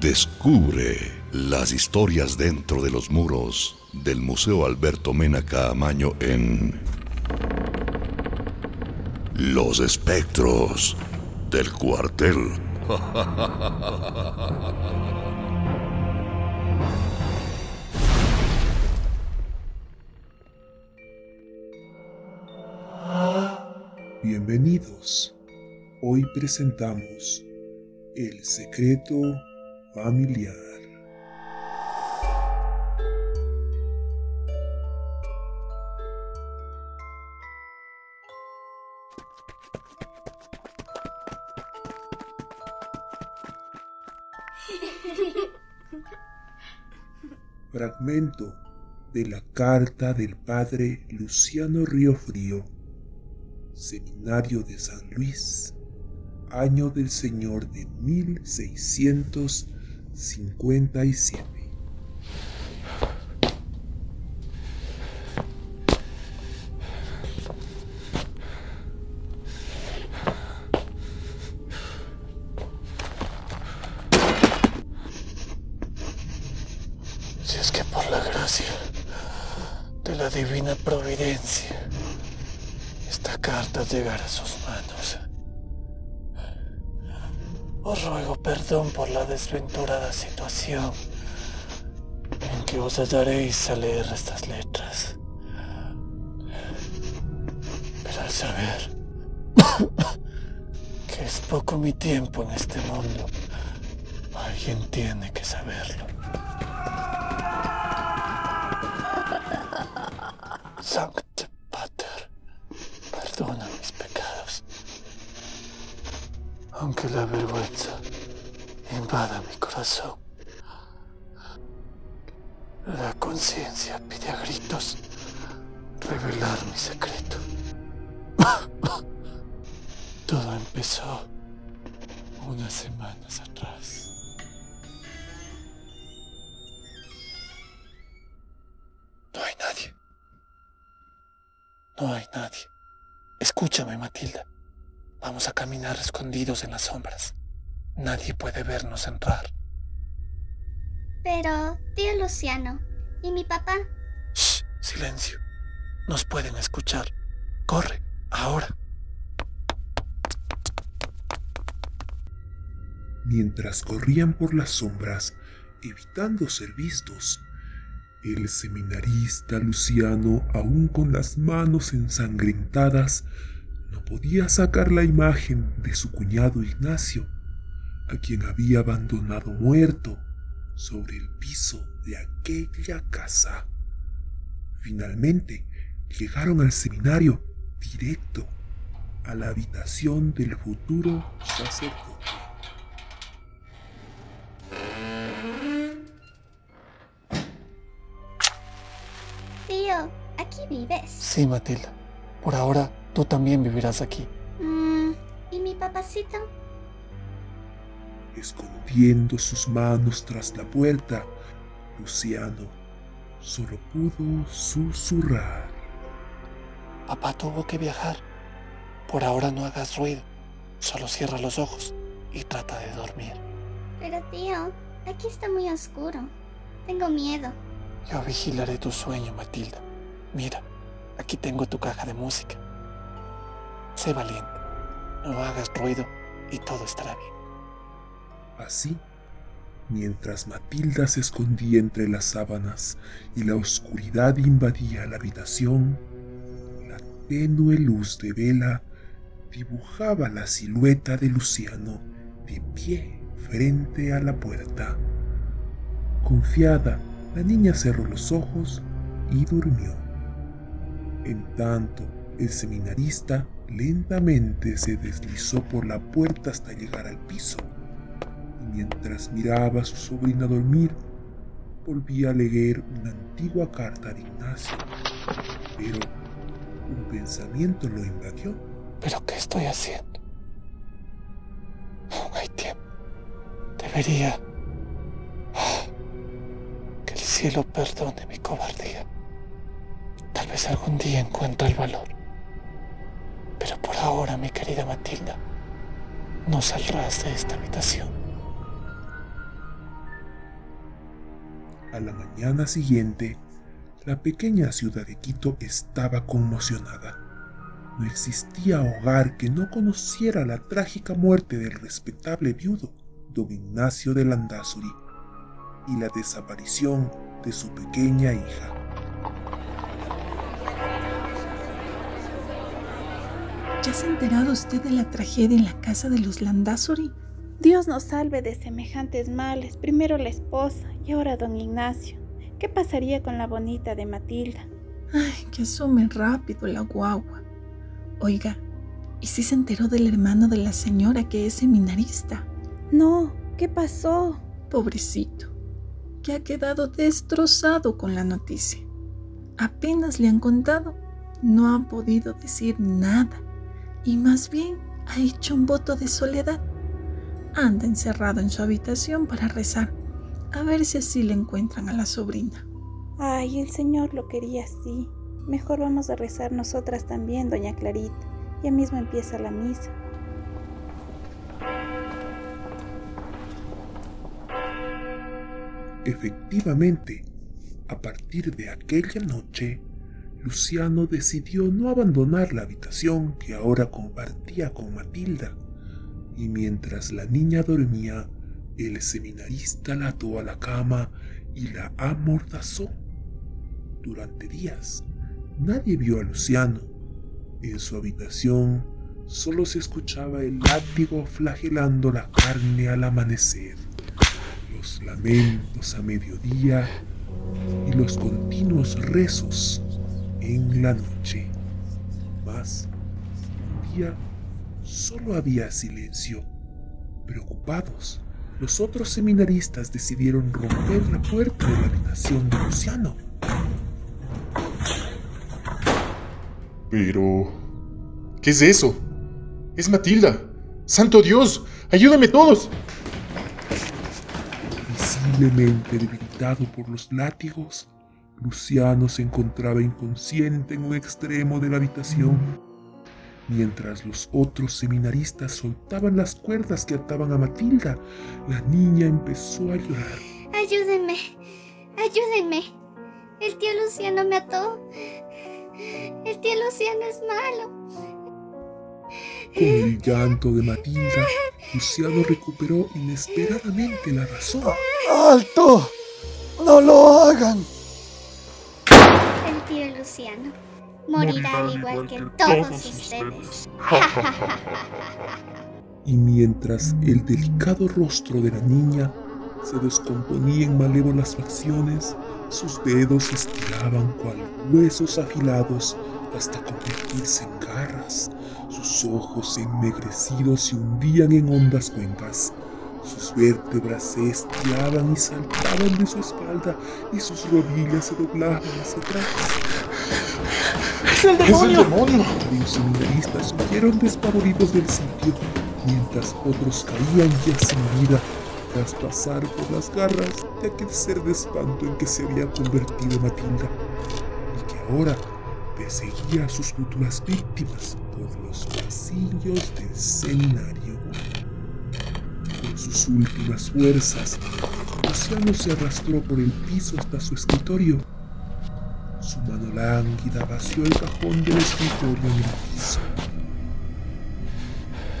Descubre las historias dentro de los muros del Museo Alberto Mena Caamaño en Los espectros del cuartel. Bienvenidos. Hoy presentamos El secreto familiar. Fragmento de la carta del padre Luciano Frío, Seminario de San Luis, año del Señor de 1657. Si es que por la gracia de la divina providencia esta carta llegará a sus manos. Os ruego perdón por la desventurada situación en que os hallaréis a leer estas letras. Pero al saber que es poco mi tiempo en este mundo, alguien tiene que saberlo. Aunque la vergüenza invada mi corazón, la conciencia pide a gritos revelar mi secreto. Todo empezó unas semanas atrás. No hay nadie. No hay nadie. Escúchame, Matilda. Vamos a caminar escondidos en las sombras. Nadie puede vernos entrar. Pero, tío Luciano, ¿y mi papá? Shh, silencio. Nos pueden escuchar. Corre, ahora. Mientras corrían por las sombras, evitando ser vistos, el seminarista Luciano, aún con las manos ensangrentadas, no podía sacar la imagen de su cuñado Ignacio, a quien había abandonado muerto sobre el piso de aquella casa. Finalmente llegaron al seminario directo a la habitación del futuro sacerdote. Tío, ¿aquí vives? Sí, Matilda. Por ahora, tú también vivirás aquí. Mm, ¿Y mi papacito? Escondiendo sus manos tras la puerta, Luciano solo pudo susurrar. Papá tuvo que viajar. Por ahora no hagas ruido. Solo cierra los ojos y trata de dormir. Pero tío, aquí está muy oscuro. Tengo miedo. Yo vigilaré tu sueño, Matilda. Mira, aquí tengo tu caja de música. Sé valiente. No hagas ruido y todo estará bien. Así, mientras Matilda se escondía entre las sábanas y la oscuridad invadía la habitación, la tenue luz de vela dibujaba la silueta de Luciano de pie frente a la puerta. Confiada, la niña cerró los ojos y durmió. En tanto, el seminarista lentamente se deslizó por la puerta hasta llegar al piso y mientras miraba a su sobrina dormir, volvía a leer una antigua carta de Ignacio. Pero un pensamiento lo invadió. ¿Pero qué estoy haciendo? Aún hay tiempo. Debería... Ah, Que el cielo perdone mi cobardía. Tal vez algún día encuentre el valor. Pero por ahora, mi querida Matilda, no saldrás de esta habitación. A la mañana siguiente, la pequeña ciudad de Quito estaba conmocionada. No existía hogar que no conociera la trágica muerte del respetable viudo, don Ignacio de Landazuri, y la desaparición de su pequeña hija. ¿Ya se ha enterado usted de la tragedia en la casa de los Landazuri? Dios nos salve de semejantes males. Primero la esposa y ahora don Ignacio. ¿Qué pasaría con la bonita de Matilda? Ay, que asume rápido la guagua. Oiga, ¿y si se enteró del hermano de la señora que es seminarista? No, ¿qué pasó? Pobrecito, que ha quedado destrozado con la noticia. Apenas le han contado, no ha podido decir nada y más bien ha hecho un voto de soledad. Anda encerrado en su habitación para rezar, a ver si así le encuentran a la sobrina. Ay, el Señor lo quería así. Mejor vamos a rezar nosotras también, doña Clarita. Ya mismo empieza la misa. Efectivamente, a partir de aquella noche, Luciano decidió no abandonar la habitación que ahora compartía con Matilda, y mientras la niña dormía, el seminarista la ató a la cama y la amordazó. Durante días, nadie vio a Luciano. En su habitación solo se escuchaba el látigo flagelando la carne al amanecer, los lamentos a mediodía y los continuos rezos en la noche. Mas, un día solo había silencio. Preocupados, los otros seminaristas decidieron romper la puerta de la habitación de Luciano. Pero... ¿Qué es eso? Es Matilda. ¡Santo Dios! ¡Ayúdame todos! Visiblemente debilitado por los látigos, Luciano se encontraba inconsciente en un extremo de la habitación, mientras los otros seminaristas soltaban las cuerdas que ataban a Matilda. La niña empezó a llorar. Ayúdenme, ayúdenme. El tío Luciano me ató. El tío Luciano es malo. Con el llanto de Matilda, Luciano recuperó inesperadamente la razón. ¡Alto! ¡No lo hagan! Tío Luciano morirá al igual que todos ustedes. Y mientras el delicado rostro de la niña se descomponía en malévolas facciones, sus dedos se estiraban cual huesos afilados hasta convertirse en garras. Sus ojos ennegrecidos se hundían en hondas cuencas. Sus vértebras se estiraban y saltaban de su espalda y sus rodillas se doblaban hacia atrás. ¡Es el demonio! Los seminaristas huyeron despavoridos del sitio, mientras otros caían ya sin vida tras pasar por las garras de aquel ser de espanto en que se había convertido Matilda, y que ahora perseguía a sus futuras víctimas por los pasillos del seminario. Sus últimas fuerzas, Luciano se arrastró por el piso hasta su escritorio. Su mano lánguida vació el cajón del escritorio en el piso.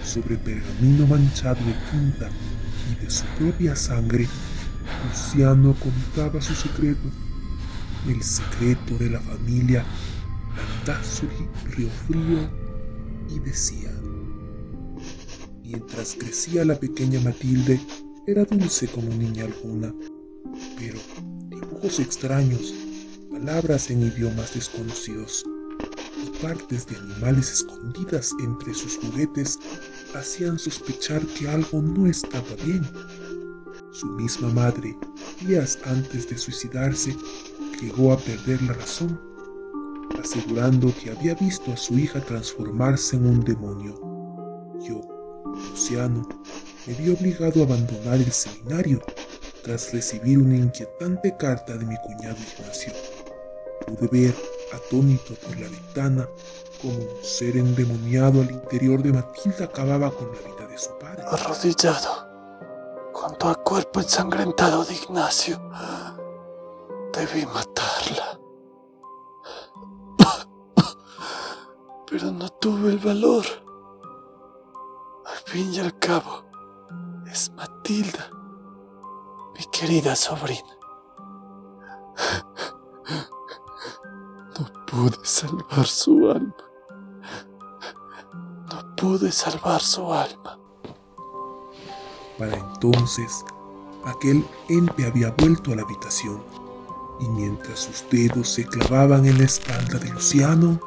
Sobre pergamino manchado de tinta y de su propia sangre, Luciano contaba su secreto, el secreto de la familia Landazuri Riofrío, y decía, mientras crecía la pequeña Matilde, era dulce como niña alguna, pero dibujos extraños, palabras en idiomas desconocidos y partes de animales escondidas entre sus juguetes hacían sospechar que algo no estaba bien. Su misma madre, días antes de suicidarse, llegó a perder la razón, asegurando que había visto a su hija transformarse en un demonio. Yo, Luciano, me vi obligado a abandonar el seminario tras recibir una inquietante carta de mi cuñado Ignacio. Pude ver, atónito por la ventana, como un ser endemoniado al interior de Matilda acababa con la vida de su padre. Arrodillado, junto al cuerpo ensangrentado de Ignacio, Debí matarla. Pero no tuve el valor. Fin y al cabo, es Matilda, mi querida sobrina. No pude salvar su alma. No pude salvar su alma. Para entonces, aquel ente había vuelto a la habitación, y mientras sus dedos se clavaban en la espalda de Luciano,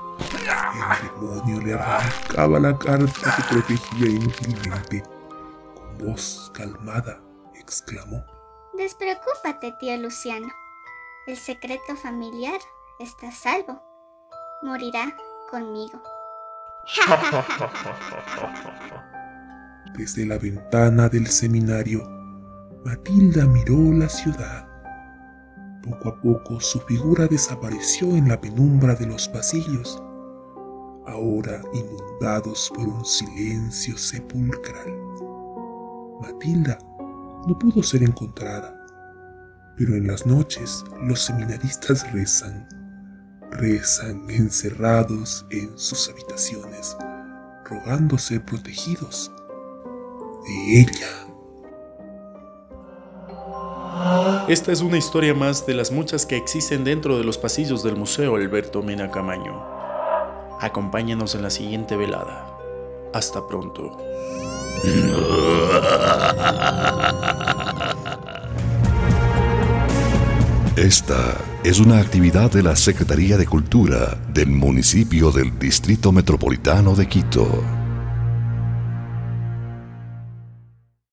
el demonio le arrancaba la carta que protegía inútilmente. Con voz calmada, exclamó. Despreocúpate, tío Luciano. El secreto familiar está a salvo. Morirá conmigo. Desde la ventana del seminario, Matilda miró la ciudad. Poco a poco su figura desapareció en la penumbra de los pasillos, ahora inundados por un silencio sepulcral. Matilda no pudo ser encontrada, pero en las noches los seminaristas rezan, rezan encerrados en sus habitaciones, rogando ser protegidos de ella. Esta es una historia más de las muchas que existen dentro de los pasillos del Museo Alberto Mena Camaño. Acompáñanos en la siguiente velada. Hasta pronto. Esta es una actividad de la Secretaría de Cultura del municipio del Distrito Metropolitano de Quito.